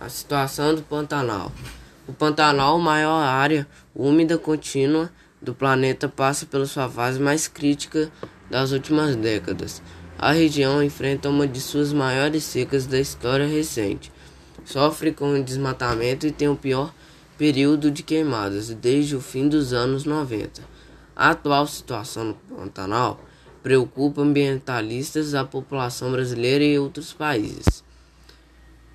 A situação do Pantanal. O Pantanal, maior área úmida contínua do planeta, passa pela sua fase mais crítica das últimas décadas. A região enfrenta uma de suas maiores secas da história recente. Sofre com o desmatamento e tem o pior período de queimadas desde o fim dos anos 90. A atual situação no Pantanal preocupa ambientalistas, a população brasileira e outros países.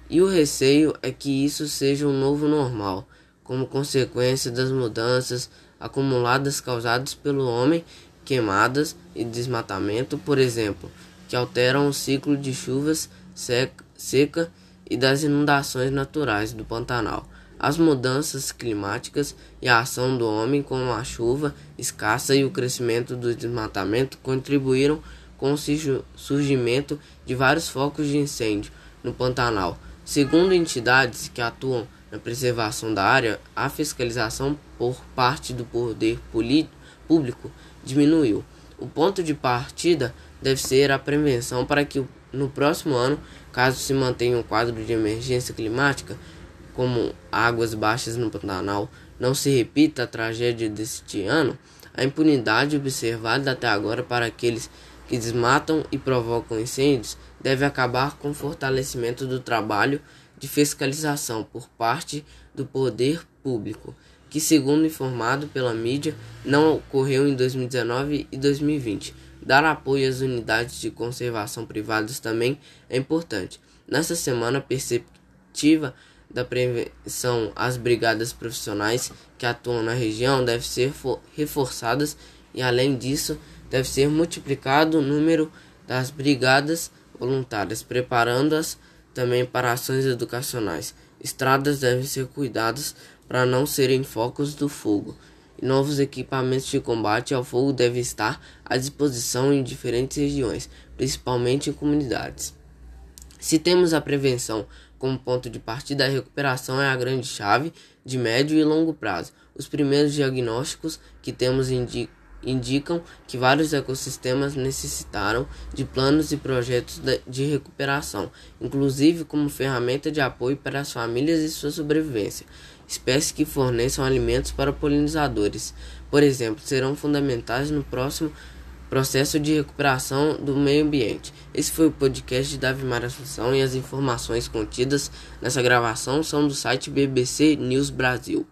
E o receio é que isso seja um novo normal, como consequência das mudanças acumuladas causadas pelo homem, queimadas e desmatamento, por exemplo, que alteram o ciclo de chuvas seca, e das inundações naturais do Pantanal. As mudanças climáticas e a ação do homem, como a chuva escassa e o crescimento do desmatamento, contribuíram com o surgimento de vários focos de incêndio no Pantanal, Segundo entidades que atuam na preservação da área, a fiscalização por parte do poder público diminuiu. O ponto de partida deve ser a prevenção para que no próximo ano, caso se mantenha um quadro de emergência climática, como águas baixas no Pantanal, não se repita a tragédia deste ano, a impunidade observada até agora para aqueles que desmatam e provocam incêndios deve acabar com o fortalecimento do trabalho de fiscalização por parte do poder público, que, segundo informado pela mídia, não ocorreu em 2019 e 2020. Dar apoio às unidades de conservação privadas também é importante. Nessa semana, a perspectiva da prevenção às brigadas profissionais que atuam na região deve ser reforçadas e, além disso, deve ser multiplicado o número das brigadas voluntárias, preparando-as também para ações educacionais. Estradas devem ser cuidadas para não serem focos do fogo. E novos equipamentos de combate ao fogo devem estar à disposição em diferentes regiões, principalmente em comunidades. Se temos a prevenção como ponto de partida, a recuperação é a grande chave de médio e longo prazo. Os primeiros diagnósticos que temos indicam indicam que vários ecossistemas necessitaram de planos e projetos de recuperação, inclusive como ferramenta de apoio para as famílias e sua sobrevivência. Espécies que forneçam alimentos para polinizadores, por exemplo, serão fundamentais no próximo processo de recuperação do meio ambiente. Esse foi o podcast de Davi Mar Assunção e as informações contidas nessa gravação são do site BBC News Brasil.